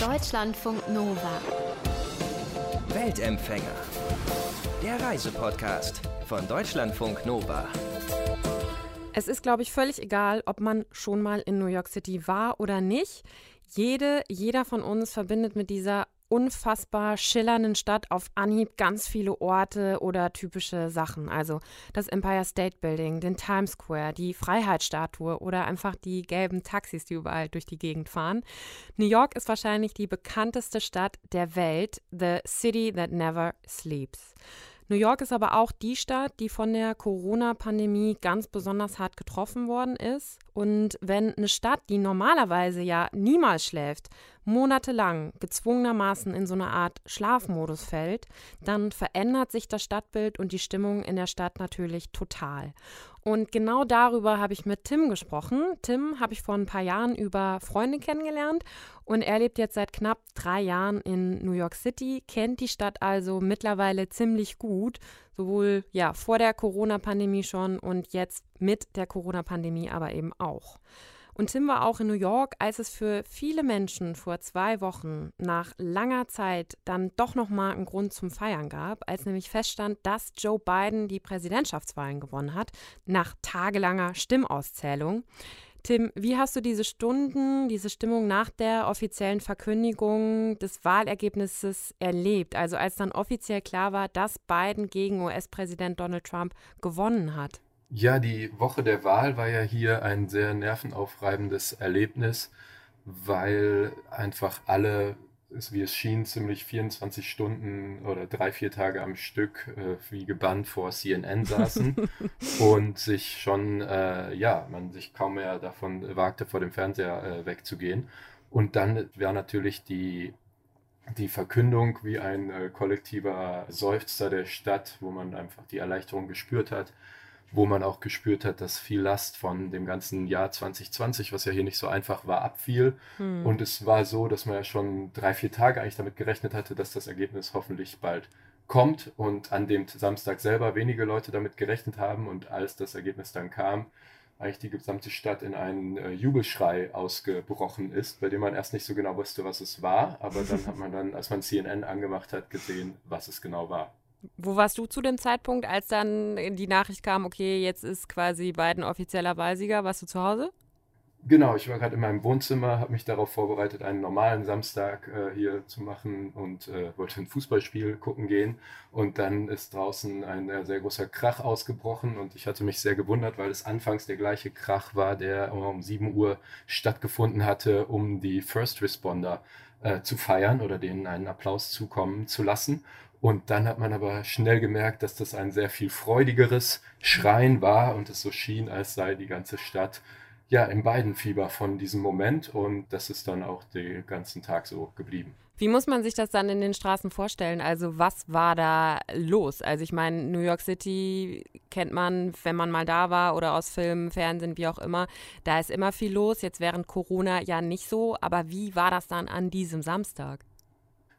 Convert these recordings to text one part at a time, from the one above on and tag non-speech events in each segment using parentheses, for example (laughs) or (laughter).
Deutschlandfunk Nova. Weltempfänger. Der Reisepodcast von Deutschlandfunk Nova. Es ist, glaube ich, völlig egal, ob man schon mal in New York City war oder nicht. Jede, jeder von uns verbindet mit dieser unfassbar schillernden Stadt auf Anhieb ganz viele Orte oder typische Sachen. Also das Empire State Building, den Times Square, die Freiheitsstatue oder einfach die gelben Taxis, die überall durch die Gegend fahren. New York ist wahrscheinlich die bekannteste Stadt der Welt, The City That Never Sleeps. New York ist aber auch die Stadt, die von der Corona-Pandemie ganz besonders hart getroffen worden ist. Und wenn eine Stadt, die normalerweise ja niemals schläft, monatelang gezwungenermaßen in so eine Art Schlafmodus fällt, dann verändert sich das Stadtbild und die Stimmung in der Stadt natürlich total. Und genau darüber habe ich mit Tim gesprochen. Tim habe ich vor ein paar Jahren über Freunde kennengelernt und er lebt jetzt seit knapp drei Jahren in New York City, kennt die Stadt also mittlerweile ziemlich gut, sowohl ja vor der Corona-Pandemie schon und jetzt mit der Corona-Pandemie aber eben auch. Und Tim war auch in New York, als es für viele Menschen vor zwei Wochen nach langer Zeit dann doch nochmal einen Grund zum Feiern gab, als nämlich feststand, dass Joe Biden die Präsidentschaftswahlen gewonnen hat, nach tagelanger Stimmauszählung. Tim, wie hast du diese Stunden, diese Stimmung nach der offiziellen Verkündigung des Wahlergebnisses erlebt? Also als dann offiziell klar war, dass Biden gegen US-Präsident Donald Trump gewonnen hat? Ja, die Woche der Wahl war ja hier ein sehr nervenaufreibendes Erlebnis, weil einfach alle, wie es schien, ziemlich 24 Stunden oder drei, vier Tage am Stück äh, wie gebannt vor CNN saßen (laughs) und sich schon, äh, ja, man sich kaum mehr davon wagte, vor dem Fernseher äh, wegzugehen. Und dann war natürlich die die Verkündung wie ein äh, kollektiver Seufzer der Stadt, wo man einfach die Erleichterung gespürt hat, wo man auch gespürt hat, dass viel Last von dem ganzen Jahr 2020, was ja hier nicht so einfach war, abfiel. Hm. Und es war so, dass man ja schon drei, vier Tage eigentlich damit gerechnet hatte, dass das Ergebnis hoffentlich bald kommt und an dem Samstag selber wenige Leute damit gerechnet haben und als das Ergebnis dann kam, eigentlich die gesamte Stadt in einen äh, Jubelschrei ausgebrochen ist, bei dem man erst nicht so genau wusste, was es war, aber dann hat man dann, als man CNN angemacht hat, gesehen, was es genau war. Wo warst du zu dem Zeitpunkt, als dann die Nachricht kam, okay, jetzt ist quasi Biden offizieller Wahlsieger? Warst du zu Hause? Genau, ich war gerade in meinem Wohnzimmer, habe mich darauf vorbereitet, einen normalen Samstag äh, hier zu machen und äh, wollte ein Fußballspiel gucken gehen. Und dann ist draußen ein äh, sehr großer Krach ausgebrochen und ich hatte mich sehr gewundert, weil es anfangs der gleiche Krach war, der um 7 Uhr stattgefunden hatte, um die First Responder äh, zu feiern oder denen einen Applaus zukommen zu lassen. Und dann hat man aber schnell gemerkt, dass das ein sehr viel freudigeres Schreien war und es so schien, als sei die ganze Stadt ja im Weidenfieber von diesem Moment und das ist dann auch den ganzen Tag so geblieben. Wie muss man sich das dann in den Straßen vorstellen? Also was war da los? Also ich meine, New York City kennt man, wenn man mal da war oder aus Filmen, Fernsehen, wie auch immer. Da ist immer viel los. Jetzt während Corona ja nicht so. Aber wie war das dann an diesem Samstag?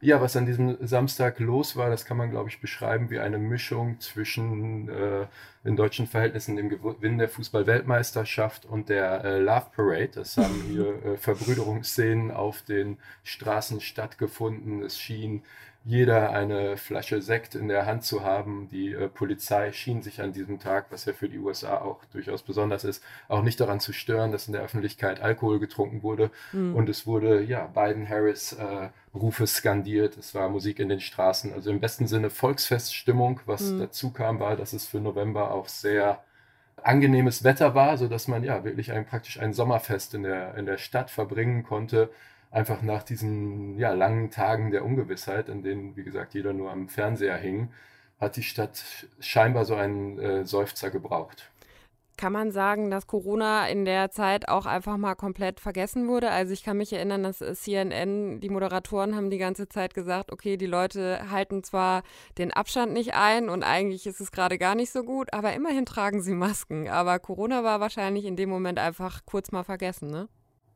Ja, was an diesem Samstag los war, das kann man, glaube ich, beschreiben wie eine Mischung zwischen äh, in deutschen Verhältnissen dem Gewinn der Fußball-Weltmeisterschaft und der äh, Love Parade. Es haben hier äh, Verbrüderungsszenen auf den Straßen stattgefunden. Es schien jeder eine Flasche Sekt in der Hand zu haben. Die äh, Polizei schien sich an diesem Tag, was ja für die USA auch durchaus besonders ist, auch nicht daran zu stören, dass in der Öffentlichkeit Alkohol getrunken wurde. Mhm. Und es wurde, ja, Biden-Harris-Rufe äh, skandiert. Es war Musik in den Straßen. Also im besten Sinne Volksfeststimmung. Was mhm. dazu kam, war, dass es für November auch sehr angenehmes Wetter war, sodass man ja wirklich ein, praktisch ein Sommerfest in der, in der Stadt verbringen konnte einfach nach diesen ja, langen Tagen der Ungewissheit, in denen, wie gesagt, jeder nur am Fernseher hing, hat die Stadt scheinbar so einen äh, Seufzer gebraucht. Kann man sagen, dass Corona in der Zeit auch einfach mal komplett vergessen wurde? Also ich kann mich erinnern, dass CNN, die Moderatoren haben die ganze Zeit gesagt, okay, die Leute halten zwar den Abstand nicht ein und eigentlich ist es gerade gar nicht so gut, aber immerhin tragen sie Masken. Aber Corona war wahrscheinlich in dem Moment einfach kurz mal vergessen, ne?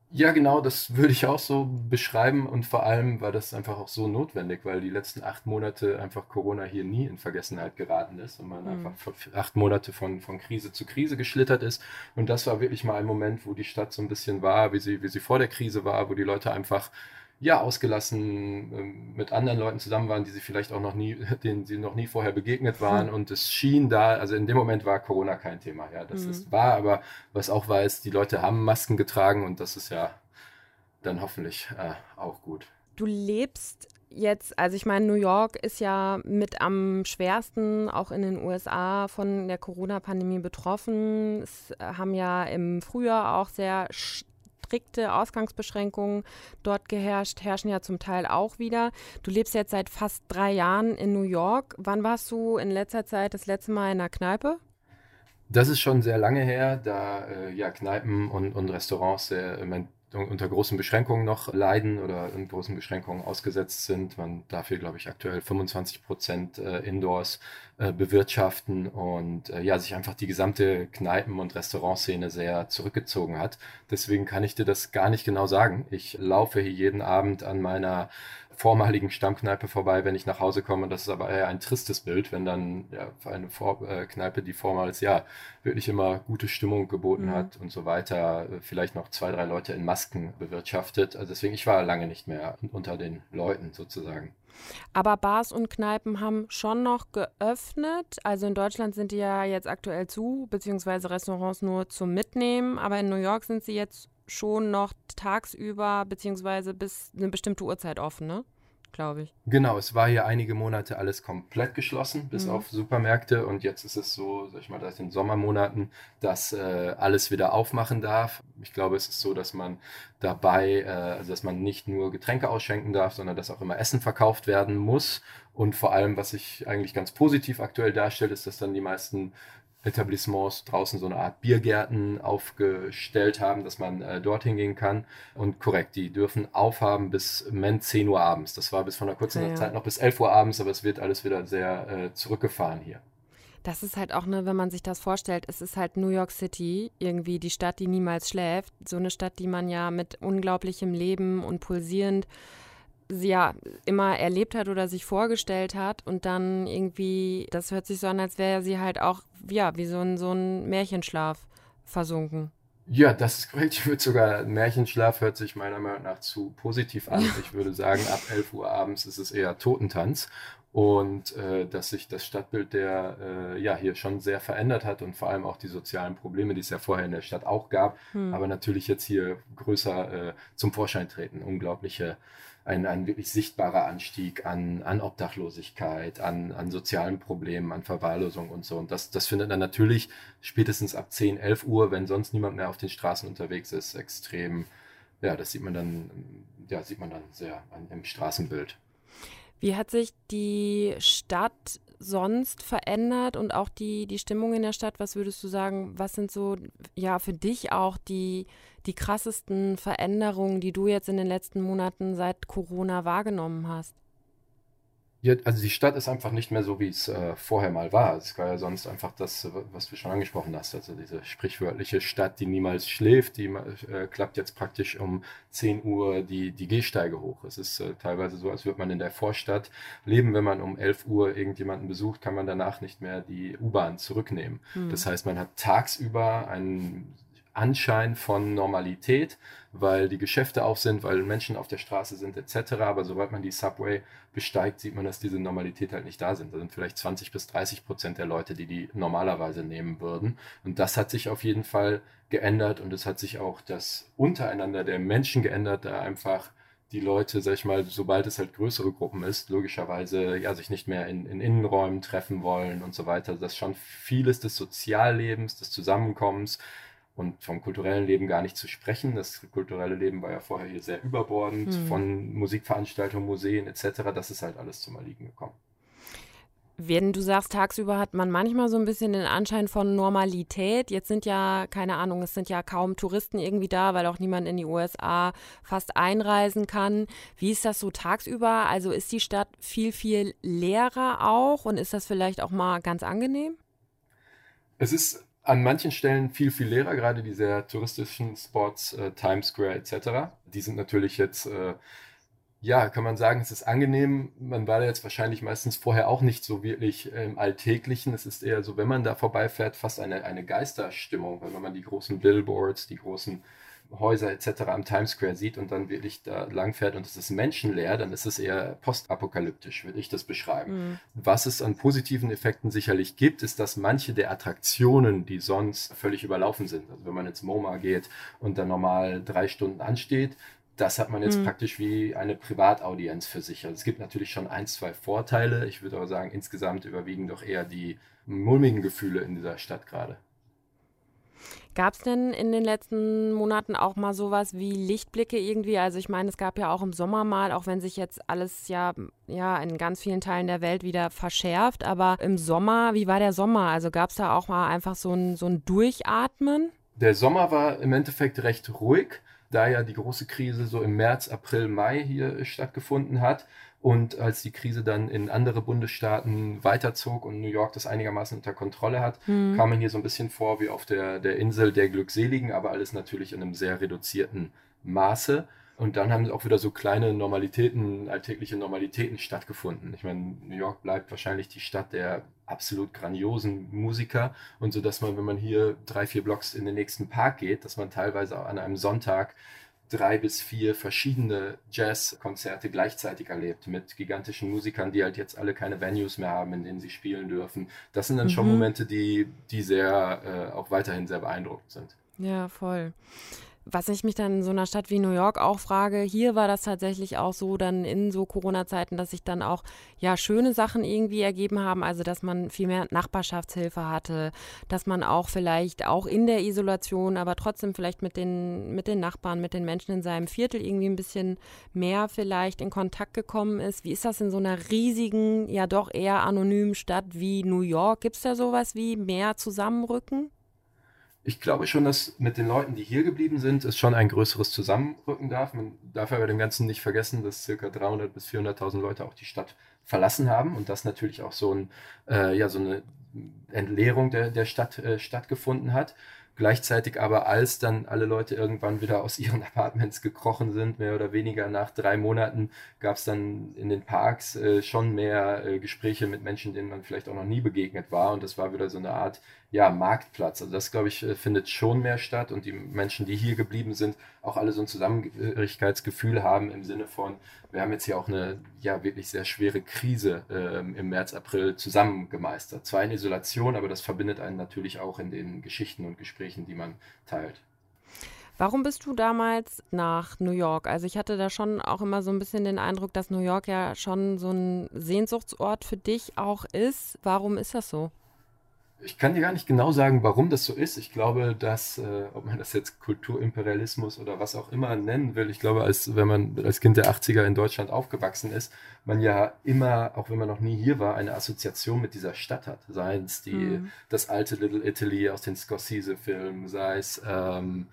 Ja, genau, das würde ich auch so beschreiben und vor allem war das einfach auch so notwendig, weil die letzten acht Monate einfach Corona hier nie in Vergessenheit geraten ist und man mhm. einfach acht Monate von, von Krise zu Krise geschlittert ist. Und das war wirklich mal ein Moment, wo die Stadt so ein bisschen war, wie sie, wie sie vor der Krise war, wo die Leute einfach ja, ausgelassen ähm, mit anderen Leuten zusammen waren, die sie vielleicht auch noch nie, (laughs) denen sie noch nie vorher begegnet waren. Hm. Und es schien da, also in dem Moment war Corona kein Thema. Ja, das mhm. ist wahr, aber was auch war, ist, die Leute haben Masken getragen und das ist ja dann hoffentlich äh, auch gut. Du lebst jetzt, also ich meine, New York ist ja mit am schwersten auch in den USA von der Corona-Pandemie betroffen. Es haben ja im Frühjahr auch sehr strikte Ausgangsbeschränkungen dort geherrscht, herrschen ja zum Teil auch wieder. Du lebst jetzt seit fast drei Jahren in New York. Wann warst du in letzter Zeit das letzte Mal in einer Kneipe? Das ist schon sehr lange her, da äh, ja Kneipen und, und Restaurants sehr, mein unter großen Beschränkungen noch leiden oder in großen Beschränkungen ausgesetzt sind. Man darf hier, glaube ich, aktuell 25 Prozent äh, Indoors äh, bewirtschaften und äh, ja, sich einfach die gesamte Kneipen- und Restaurantszene sehr zurückgezogen hat. Deswegen kann ich dir das gar nicht genau sagen. Ich laufe hier jeden Abend an meiner vormaligen Stammkneipe vorbei, wenn ich nach Hause komme. Das ist aber eher ein tristes Bild, wenn dann ja, eine Vor äh, Kneipe, die vormals ja wirklich immer gute Stimmung geboten mhm. hat und so weiter, äh, vielleicht noch zwei, drei Leute in Masken bewirtschaftet. Also deswegen, ich war lange nicht mehr unter den Leuten sozusagen. Aber Bars und Kneipen haben schon noch geöffnet. Also in Deutschland sind die ja jetzt aktuell zu, beziehungsweise Restaurants nur zum Mitnehmen. Aber in New York sind sie jetzt schon noch tagsüber beziehungsweise bis eine bestimmte Uhrzeit offen, ne? Glaube ich. Genau, es war hier einige Monate alles komplett geschlossen, bis mhm. auf Supermärkte. Und jetzt ist es so, sag ich mal, seit den Sommermonaten, dass äh, alles wieder aufmachen darf. Ich glaube, es ist so, dass man dabei, äh, also dass man nicht nur Getränke ausschenken darf, sondern dass auch immer Essen verkauft werden muss. Und vor allem, was sich eigentlich ganz positiv aktuell darstellt, ist, dass dann die meisten Etablissements draußen so eine Art Biergärten aufgestellt haben, dass man äh, dorthin gehen kann. Und korrekt, die dürfen aufhaben bis Ment 10 Uhr abends. Das war bis vor einer kurzen ja, ja. Zeit noch bis 11 Uhr abends, aber es wird alles wieder sehr äh, zurückgefahren hier. Das ist halt auch eine, wenn man sich das vorstellt, es ist halt New York City, irgendwie die Stadt, die niemals schläft. So eine Stadt, die man ja mit unglaublichem Leben und pulsierend sie ja immer erlebt hat oder sich vorgestellt hat und dann irgendwie, das hört sich so an, als wäre sie halt auch, ja, wie so ein, so ein Märchenschlaf versunken. Ja, das ist korrekt. Ich würde sogar, Märchenschlaf hört sich meiner Meinung nach zu positiv an. Ich würde sagen, ab 11 Uhr abends ist es eher Totentanz und äh, dass sich das Stadtbild der äh, ja hier schon sehr verändert hat und vor allem auch die sozialen Probleme, die es ja vorher in der Stadt auch gab, hm. aber natürlich jetzt hier größer äh, zum Vorschein treten. Unglaubliche ein, ein wirklich sichtbarer Anstieg an, an Obdachlosigkeit, an, an sozialen Problemen, an Verwahrlosung und so. Und das, das findet dann natürlich spätestens ab 10, 11 Uhr, wenn sonst niemand mehr auf den Straßen unterwegs ist, extrem, ja, das sieht man dann, ja, sieht man dann sehr an, im Straßenbild. Wie hat sich die Stadt sonst verändert und auch die, die Stimmung in der Stadt? Was würdest du sagen, was sind so, ja, für dich auch die, die krassesten Veränderungen, die du jetzt in den letzten Monaten seit Corona wahrgenommen hast? Ja, also die Stadt ist einfach nicht mehr so, wie es äh, vorher mal war. Es war ja sonst einfach das, was du schon angesprochen hast, also diese sprichwörtliche Stadt, die niemals schläft, die äh, klappt jetzt praktisch um 10 Uhr die, die Gehsteige hoch. Es ist äh, teilweise so, als würde man in der Vorstadt leben. Wenn man um 11 Uhr irgendjemanden besucht, kann man danach nicht mehr die U-Bahn zurücknehmen. Hm. Das heißt, man hat tagsüber einen Anschein von Normalität, weil die Geschäfte auf sind, weil Menschen auf der Straße sind etc. Aber sobald man die Subway besteigt, sieht man, dass diese Normalität halt nicht da sind. Da sind vielleicht 20 bis 30 Prozent der Leute, die die normalerweise nehmen würden. Und das hat sich auf jeden Fall geändert und es hat sich auch das Untereinander der Menschen geändert, da einfach die Leute, sag ich mal, sobald es halt größere Gruppen ist, logischerweise ja sich nicht mehr in, in Innenräumen treffen wollen und so weiter, dass schon vieles des Soziallebens, des Zusammenkommens und vom kulturellen Leben gar nicht zu sprechen. Das kulturelle Leben war ja vorher hier sehr überbordend, hm. von Musikveranstaltungen, Museen etc. Das ist halt alles zum Erliegen gekommen. Wenn du sagst, tagsüber hat man manchmal so ein bisschen den Anschein von Normalität. Jetzt sind ja, keine Ahnung, es sind ja kaum Touristen irgendwie da, weil auch niemand in die USA fast einreisen kann. Wie ist das so tagsüber? Also ist die Stadt viel, viel leerer auch und ist das vielleicht auch mal ganz angenehm? Es ist an manchen Stellen viel, viel leerer, gerade die sehr touristischen Spots, äh, Times Square etc. Die sind natürlich jetzt, äh, ja, kann man sagen, es ist angenehm. Man war da jetzt wahrscheinlich meistens vorher auch nicht so wirklich im Alltäglichen. Es ist eher so, wenn man da vorbeifährt, fast eine, eine Geisterstimmung, wenn man die großen Billboards, die großen Häuser etc. am Times Square sieht und dann wirklich da langfährt und es ist menschenleer, dann ist es eher postapokalyptisch, würde ich das beschreiben. Mhm. Was es an positiven Effekten sicherlich gibt, ist, dass manche der Attraktionen, die sonst völlig überlaufen sind, also wenn man ins MoMA geht und dann normal drei Stunden ansteht, das hat man jetzt mhm. praktisch wie eine Privataudienz für sich. Also es gibt natürlich schon ein, zwei Vorteile. Ich würde aber sagen, insgesamt überwiegen doch eher die mulmigen Gefühle in dieser Stadt gerade. Gab es denn in den letzten Monaten auch mal sowas wie Lichtblicke irgendwie? Also ich meine, es gab ja auch im Sommer mal, auch wenn sich jetzt alles ja, ja in ganz vielen Teilen der Welt wieder verschärft, aber im Sommer, wie war der Sommer? Also gab es da auch mal einfach so ein, so ein Durchatmen? Der Sommer war im Endeffekt recht ruhig da ja die große Krise so im März, April, Mai hier stattgefunden hat. Und als die Krise dann in andere Bundesstaaten weiterzog und New York das einigermaßen unter Kontrolle hat, mhm. kam man hier so ein bisschen vor wie auf der, der Insel der Glückseligen, aber alles natürlich in einem sehr reduzierten Maße. Und dann haben auch wieder so kleine Normalitäten, alltägliche Normalitäten stattgefunden. Ich meine, New York bleibt wahrscheinlich die Stadt der absolut grandiosen Musiker und so, dass man, wenn man hier drei, vier Blocks in den nächsten Park geht, dass man teilweise auch an einem Sonntag drei bis vier verschiedene Jazzkonzerte gleichzeitig erlebt mit gigantischen Musikern, die halt jetzt alle keine Venues mehr haben, in denen sie spielen dürfen. Das sind dann mhm. schon Momente, die, die sehr äh, auch weiterhin sehr beeindruckend sind. Ja, voll. Was ich mich dann in so einer Stadt wie New York auch frage, hier war das tatsächlich auch so dann in so Corona-Zeiten, dass sich dann auch ja schöne Sachen irgendwie ergeben haben, also dass man viel mehr Nachbarschaftshilfe hatte, dass man auch vielleicht auch in der Isolation, aber trotzdem vielleicht mit den, mit den Nachbarn, mit den Menschen in seinem Viertel irgendwie ein bisschen mehr vielleicht in Kontakt gekommen ist. Wie ist das in so einer riesigen, ja doch eher anonymen Stadt wie New York? Gibt es da sowas wie mehr Zusammenrücken? Ich glaube schon, dass mit den Leuten, die hier geblieben sind, es schon ein größeres Zusammenrücken darf. Man darf aber dem Ganzen nicht vergessen, dass circa 300 bis 400.000 Leute auch die Stadt verlassen haben und dass natürlich auch so, ein, äh, ja, so eine Entleerung der, der Stadt äh, stattgefunden hat. Gleichzeitig aber, als dann alle Leute irgendwann wieder aus ihren (laughs) Apartments gekrochen sind, mehr oder weniger nach drei Monaten, gab es dann in den Parks äh, schon mehr äh, Gespräche mit Menschen, denen man vielleicht auch noch nie begegnet war. Und das war wieder so eine Art ja, Marktplatz. Also das, glaube ich, äh, findet schon mehr statt. Und die Menschen, die hier geblieben sind, auch alle so ein Zusammengehörigkeitsgefühl haben im Sinne von, wir haben jetzt hier auch eine ja wirklich sehr schwere Krise äh, im März, April zusammen gemeistert. Zwar in Isolation, aber das verbindet einen natürlich auch in den Geschichten und Gesprächen, die man teilt. Warum bist du damals nach New York? Also ich hatte da schon auch immer so ein bisschen den Eindruck, dass New York ja schon so ein Sehnsuchtsort für dich auch ist. Warum ist das so? Ich kann dir gar nicht genau sagen, warum das so ist. Ich glaube, dass, äh, ob man das jetzt Kulturimperialismus oder was auch immer nennen will, ich glaube, als wenn man als Kind der 80er in Deutschland aufgewachsen ist, man ja immer, auch wenn man noch nie hier war, eine Assoziation mit dieser Stadt hat. Sei es die, mhm. das alte Little Italy aus den Scorsese-Filmen, sei es ähm,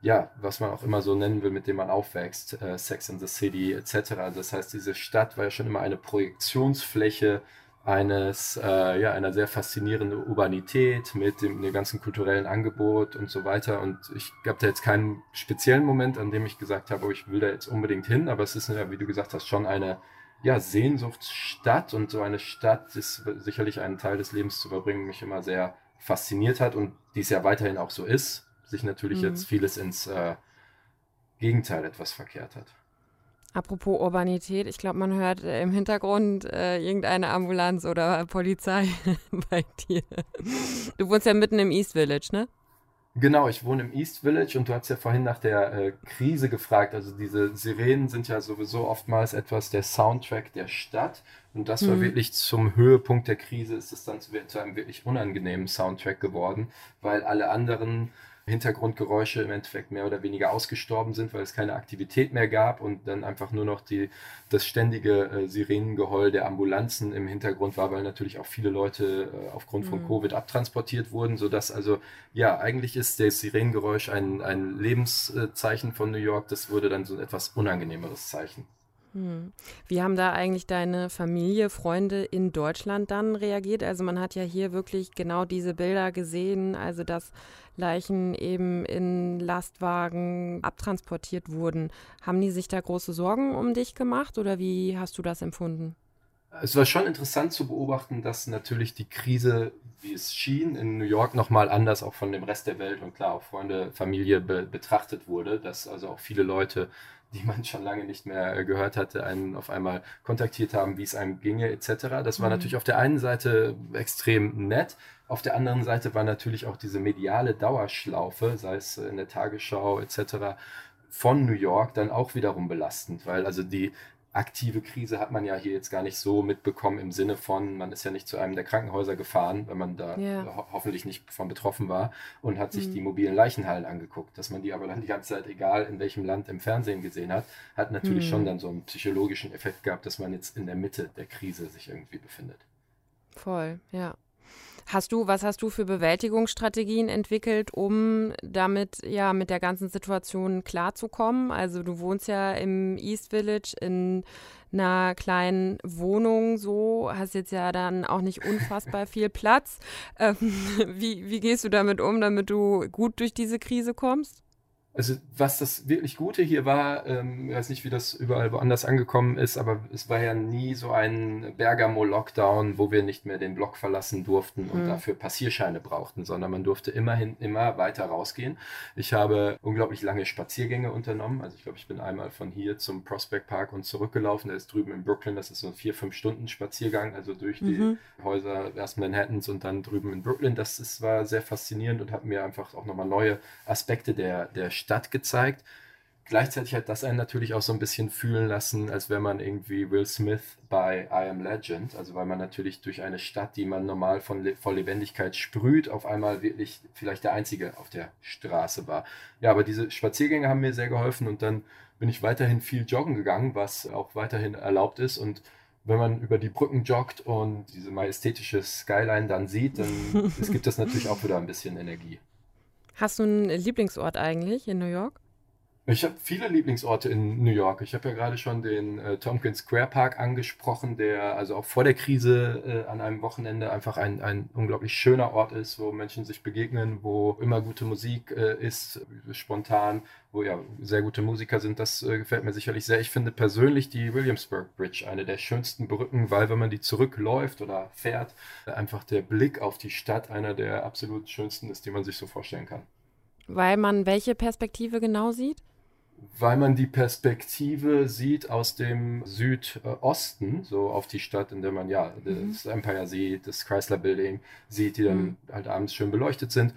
ja, was man auch immer so nennen will, mit dem man aufwächst, äh, Sex in the City etc. Das heißt, diese Stadt war ja schon immer eine Projektionsfläche eines, äh, ja, einer sehr faszinierenden Urbanität mit dem, dem, ganzen kulturellen Angebot und so weiter. Und ich gab da jetzt keinen speziellen Moment, an dem ich gesagt habe, oh, ich will da jetzt unbedingt hin, aber es ist, ja, wie du gesagt hast, schon eine ja, Sehnsuchtsstadt und so eine Stadt ist sicherlich ein Teil des Lebens zu verbringen, mich immer sehr fasziniert hat und dies ja weiterhin auch so ist, sich natürlich mhm. jetzt vieles ins äh, Gegenteil etwas verkehrt hat. Apropos Urbanität, ich glaube, man hört äh, im Hintergrund äh, irgendeine Ambulanz oder Polizei (laughs) bei dir. Du wohnst ja mitten im East Village, ne? Genau, ich wohne im East Village und du hast ja vorhin nach der äh, Krise gefragt. Also diese Sirenen sind ja sowieso oftmals etwas der Soundtrack der Stadt. Und das war mhm. wirklich zum Höhepunkt der Krise, ist es dann zu, zu einem wirklich unangenehmen Soundtrack geworden, weil alle anderen Hintergrundgeräusche im Endeffekt mehr oder weniger ausgestorben sind, weil es keine Aktivität mehr gab und dann einfach nur noch die, das ständige äh, Sirenengeheul der Ambulanzen im Hintergrund war, weil natürlich auch viele Leute äh, aufgrund von mhm. Covid abtransportiert wurden, sodass also, ja, eigentlich ist das Sirenengeräusch ein, ein Lebenszeichen von New York, das wurde dann so ein etwas unangenehmeres Zeichen. Hm. Wie haben da eigentlich deine Familie, Freunde in Deutschland dann reagiert? Also man hat ja hier wirklich genau diese Bilder gesehen, also dass Leichen eben in Lastwagen abtransportiert wurden. Haben die sich da große Sorgen um dich gemacht oder wie hast du das empfunden? Es war schon interessant zu beobachten, dass natürlich die Krise, wie es schien, in New York nochmal anders auch von dem Rest der Welt und klar auch Freunde, Familie be betrachtet wurde, dass also auch viele Leute, die man schon lange nicht mehr gehört hatte, einen auf einmal kontaktiert haben, wie es einem ginge etc. Das war mhm. natürlich auf der einen Seite extrem nett, auf der anderen Seite war natürlich auch diese mediale Dauerschlaufe, sei es in der Tagesschau etc., von New York dann auch wiederum belastend, weil also die aktive Krise hat man ja hier jetzt gar nicht so mitbekommen im Sinne von, man ist ja nicht zu einem der Krankenhäuser gefahren, wenn man da yeah. ho hoffentlich nicht von betroffen war und hat sich mhm. die mobilen Leichenhallen angeguckt. Dass man die aber dann die ganze Zeit, egal in welchem Land im Fernsehen gesehen hat, hat natürlich mhm. schon dann so einen psychologischen Effekt gehabt, dass man jetzt in der Mitte der Krise sich irgendwie befindet. Voll, ja. Hast du, was hast du für Bewältigungsstrategien entwickelt, um damit ja mit der ganzen Situation klarzukommen? Also du wohnst ja im East Village in einer kleinen Wohnung so, hast jetzt ja dann auch nicht unfassbar (laughs) viel Platz. Ähm, (laughs) wie, wie gehst du damit um, damit du gut durch diese Krise kommst? Also was das wirklich Gute hier war, ähm, ich weiß nicht, wie das überall woanders angekommen ist, aber es war ja nie so ein Bergamo-Lockdown, wo wir nicht mehr den Block verlassen durften und mhm. dafür Passierscheine brauchten, sondern man durfte immerhin immer weiter rausgehen. Ich habe unglaublich lange Spaziergänge unternommen. Also ich glaube, ich bin einmal von hier zum Prospect Park und zurückgelaufen. Der ist drüben in Brooklyn. Das ist so ein vier, fünf Stunden Spaziergang, also durch mhm. die Häuser erst Manhattans und dann drüben in Brooklyn. Das ist, war sehr faszinierend und hat mir einfach auch nochmal neue Aspekte der, der Stadt Stadt gezeigt. Gleichzeitig hat das einen natürlich auch so ein bisschen fühlen lassen, als wäre man irgendwie Will Smith bei I Am Legend. Also weil man natürlich durch eine Stadt, die man normal von Le voll Lebendigkeit sprüht, auf einmal wirklich vielleicht der Einzige auf der Straße war. Ja, aber diese Spaziergänge haben mir sehr geholfen und dann bin ich weiterhin viel joggen gegangen, was auch weiterhin erlaubt ist und wenn man über die Brücken joggt und diese majestätische Skyline dann sieht, dann (laughs) es gibt das natürlich auch wieder ein bisschen Energie. Hast du einen Lieblingsort eigentlich in New York? Ich habe viele Lieblingsorte in New York. Ich habe ja gerade schon den äh, Tompkins Square Park angesprochen, der also auch vor der Krise äh, an einem Wochenende einfach ein, ein unglaublich schöner Ort ist, wo Menschen sich begegnen, wo immer gute Musik äh, ist, spontan, wo ja sehr gute Musiker sind. Das äh, gefällt mir sicherlich sehr. Ich finde persönlich die Williamsburg Bridge eine der schönsten Brücken, weil wenn man die zurückläuft oder fährt, einfach der Blick auf die Stadt einer der absolut schönsten ist, die man sich so vorstellen kann. Weil man welche Perspektive genau sieht? Weil man die Perspektive sieht aus dem Südosten, so auf die Stadt, in der man ja mhm. das Empire sieht, das Chrysler Building sieht, die dann mhm. halt abends schön beleuchtet sind.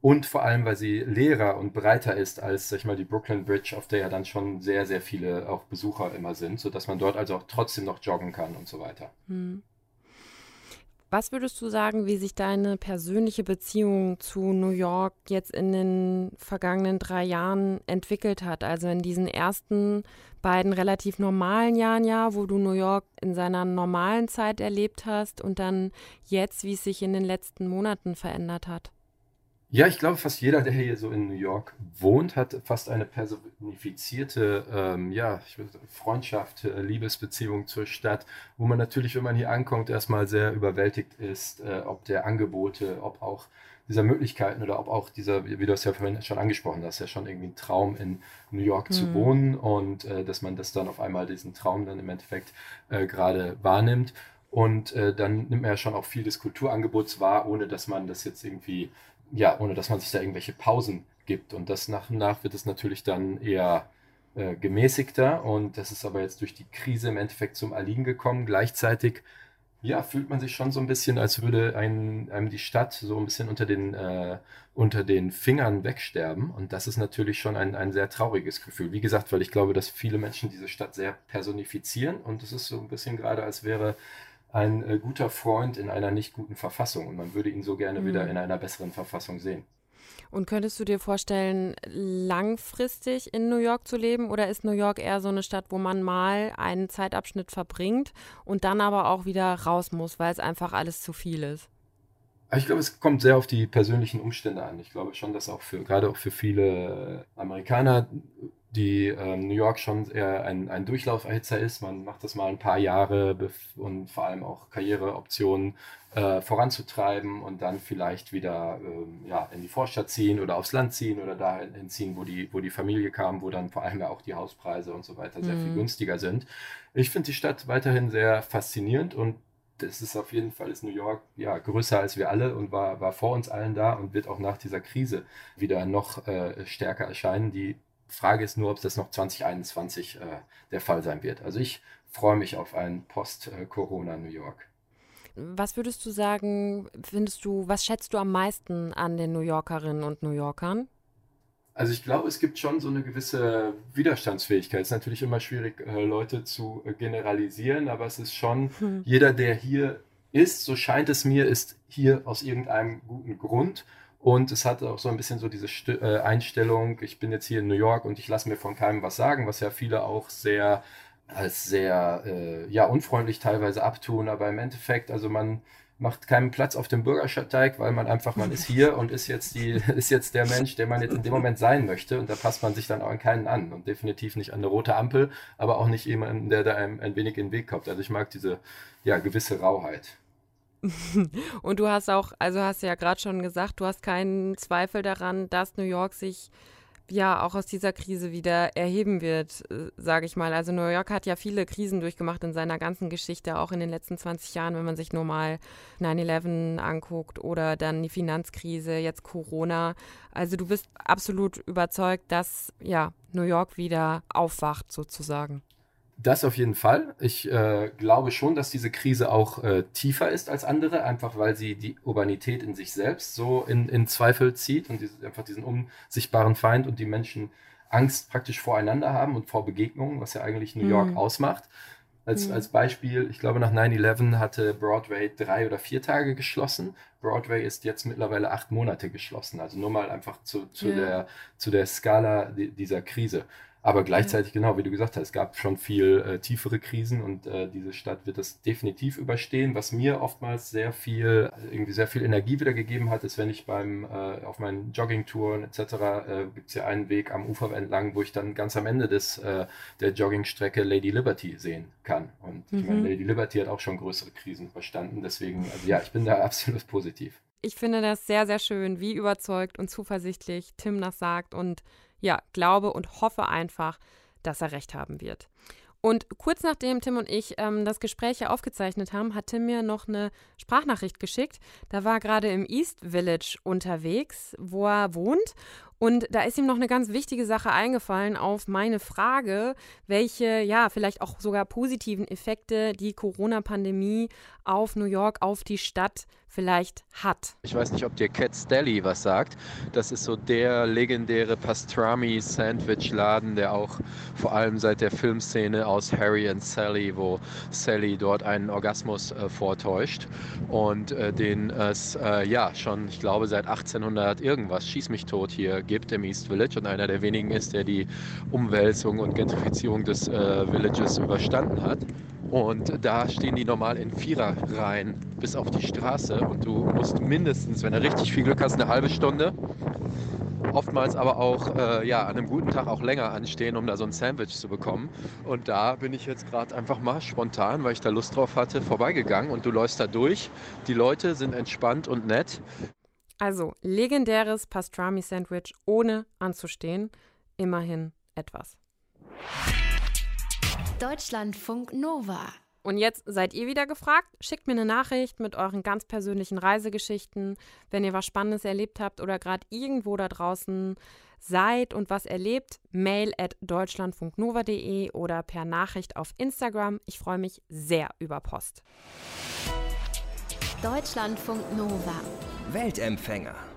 Und vor allem, weil sie leerer und breiter ist als, sag ich mal, die Brooklyn Bridge, auf der ja dann schon sehr, sehr viele auch Besucher immer sind, sodass man dort also auch trotzdem noch joggen kann und so weiter. Mhm. Was würdest du sagen, wie sich deine persönliche Beziehung zu New York jetzt in den vergangenen drei Jahren entwickelt hat? Also in diesen ersten beiden relativ normalen Jahren, ja, wo du New York in seiner normalen Zeit erlebt hast und dann jetzt, wie es sich in den letzten Monaten verändert hat? Ja, ich glaube, fast jeder, der hier so in New York wohnt, hat fast eine personifizierte ähm, ja, Freundschaft, äh, Liebesbeziehung zur Stadt, wo man natürlich, wenn man hier ankommt, erstmal sehr überwältigt ist, äh, ob der Angebote, ob auch dieser Möglichkeiten oder ob auch dieser, wie du es ja vorhin schon angesprochen hast, ja schon irgendwie ein Traum in New York mhm. zu wohnen und äh, dass man das dann auf einmal diesen Traum dann im Endeffekt äh, gerade wahrnimmt. Und äh, dann nimmt man ja schon auch viel des Kulturangebots wahr, ohne dass man das jetzt irgendwie ja, ohne dass man sich da irgendwelche Pausen gibt. Und das nach und nach wird es natürlich dann eher äh, gemäßigter. Und das ist aber jetzt durch die Krise im Endeffekt zum Erliegen gekommen. Gleichzeitig, ja, fühlt man sich schon so ein bisschen, als würde ein, einem die Stadt so ein bisschen unter den, äh, unter den Fingern wegsterben. Und das ist natürlich schon ein, ein sehr trauriges Gefühl. Wie gesagt, weil ich glaube, dass viele Menschen diese Stadt sehr personifizieren. Und es ist so ein bisschen gerade, als wäre ein äh, guter Freund in einer nicht guten Verfassung und man würde ihn so gerne mhm. wieder in einer besseren Verfassung sehen. Und könntest du dir vorstellen, langfristig in New York zu leben oder ist New York eher so eine Stadt, wo man mal einen Zeitabschnitt verbringt und dann aber auch wieder raus muss, weil es einfach alles zu viel ist? Ich glaube, es kommt sehr auf die persönlichen Umstände an. Ich glaube schon, dass auch für, gerade auch für viele Amerikaner, die ähm, New York schon eher ein, ein Durchlauferhitzer ist. Man macht das mal ein paar Jahre und vor allem auch Karriereoptionen äh, voranzutreiben und dann vielleicht wieder ähm, ja, in die Vorstadt ziehen oder aufs Land ziehen oder dahin ziehen, wo die, wo die Familie kam, wo dann vor allem ja auch die Hauspreise und so weiter sehr mhm. viel günstiger sind. Ich finde die Stadt weiterhin sehr faszinierend und das ist auf jeden Fall ist New York ja größer als wir alle und war, war vor uns allen da und wird auch nach dieser Krise wieder noch äh, stärker erscheinen. Die Frage ist nur, ob das noch 2021 äh, der Fall sein wird. Also ich freue mich auf ein Post-Corona New York. Was würdest du sagen, findest du, was schätzt du am meisten an den New Yorkerinnen und New Yorkern? Also ich glaube, es gibt schon so eine gewisse Widerstandsfähigkeit. Es ist natürlich immer schwierig, äh, Leute zu äh, generalisieren, aber es ist schon, hm. jeder, der hier ist, so scheint es mir, ist hier aus irgendeinem guten Grund. Und es hat auch so ein bisschen so diese St äh, Einstellung, ich bin jetzt hier in New York und ich lasse mir von keinem was sagen, was ja viele auch sehr als sehr äh, ja, unfreundlich teilweise abtun, aber im Endeffekt, also man macht keinen Platz auf dem Bürgersteig, weil man einfach, man ist hier und ist jetzt die, (laughs) ist jetzt der Mensch, der man jetzt in dem Moment sein möchte und da passt man sich dann auch an keinen an und definitiv nicht an eine rote Ampel, aber auch nicht jemanden, der da einem ein wenig in den Weg kommt. Also ich mag diese, ja, gewisse Rauheit. (laughs) und du hast auch, also hast ja gerade schon gesagt, du hast keinen Zweifel daran, dass New York sich ja auch aus dieser Krise wieder erheben wird, äh, sage ich mal. Also New York hat ja viele Krisen durchgemacht in seiner ganzen Geschichte, auch in den letzten 20 Jahren, wenn man sich nur mal 9-11 anguckt oder dann die Finanzkrise, jetzt Corona. Also du bist absolut überzeugt, dass ja New York wieder aufwacht sozusagen. Das auf jeden Fall. Ich äh, glaube schon, dass diese Krise auch äh, tiefer ist als andere, einfach weil sie die Urbanität in sich selbst so in, in Zweifel zieht und diese, einfach diesen unsichtbaren Feind und die Menschen Angst praktisch voreinander haben und vor Begegnungen, was ja eigentlich New York mhm. ausmacht. Als, mhm. als Beispiel, ich glaube, nach 9-11 hatte Broadway drei oder vier Tage geschlossen. Broadway ist jetzt mittlerweile acht Monate geschlossen. Also nur mal einfach zu, zu, ja. der, zu der Skala dieser Krise. Aber gleichzeitig, genau, wie du gesagt hast, es gab schon viel äh, tiefere Krisen und äh, diese Stadt wird das definitiv überstehen. Was mir oftmals sehr viel, irgendwie sehr viel Energie wiedergegeben hat, ist, wenn ich beim, äh, auf meinen Joggingtouren etc. Äh, gibt es ja einen Weg am Ufer entlang, wo ich dann ganz am Ende des, äh, der Joggingstrecke Lady Liberty sehen kann. Und mhm. ich meine, mhm. Lady Liberty hat auch schon größere Krisen verstanden. Deswegen, also ja, ich bin da (laughs) absolut positiv. Ich finde das sehr, sehr schön, wie überzeugt und zuversichtlich Tim das sagt und ja, glaube und hoffe einfach, dass er recht haben wird. Und kurz nachdem Tim und ich ähm, das Gespräch hier aufgezeichnet haben, hat Tim mir noch eine Sprachnachricht geschickt. Da war gerade im East Village unterwegs, wo er wohnt. Und da ist ihm noch eine ganz wichtige Sache eingefallen auf meine Frage, welche, ja, vielleicht auch sogar positiven Effekte die Corona-Pandemie auf New York, auf die Stadt vielleicht hat. Ich weiß nicht, ob dir Cat's Deli was sagt. Das ist so der legendäre Pastrami-Sandwich-Laden, der auch vor allem seit der Filmszene aus Harry and Sally, wo Sally dort einen Orgasmus äh, vortäuscht und äh, den es äh, ja schon, ich glaube, seit 1800 irgendwas, schieß mich tot hier gibt im East Village und einer der wenigen ist, der die Umwälzung und Gentrifizierung des äh, Villages überstanden hat. Und da stehen die normal in Viererreihen bis auf die Straße und du musst mindestens, wenn du richtig viel Glück hast, eine halbe Stunde, oftmals aber auch äh, ja, an einem guten Tag auch länger anstehen, um da so ein Sandwich zu bekommen. Und da bin ich jetzt gerade einfach mal spontan, weil ich da Lust drauf hatte, vorbeigegangen und du läufst da durch. Die Leute sind entspannt und nett. Also legendäres Pastrami-Sandwich ohne anzustehen. Immerhin etwas. Deutschlandfunk Nova. Und jetzt seid ihr wieder gefragt. Schickt mir eine Nachricht mit euren ganz persönlichen Reisegeschichten, wenn ihr was Spannendes erlebt habt oder gerade irgendwo da draußen seid und was erlebt. Mail at deutschlandfunknova.de oder per Nachricht auf Instagram. Ich freue mich sehr über Post. Deutschlandfunk Nova. Weltempfänger.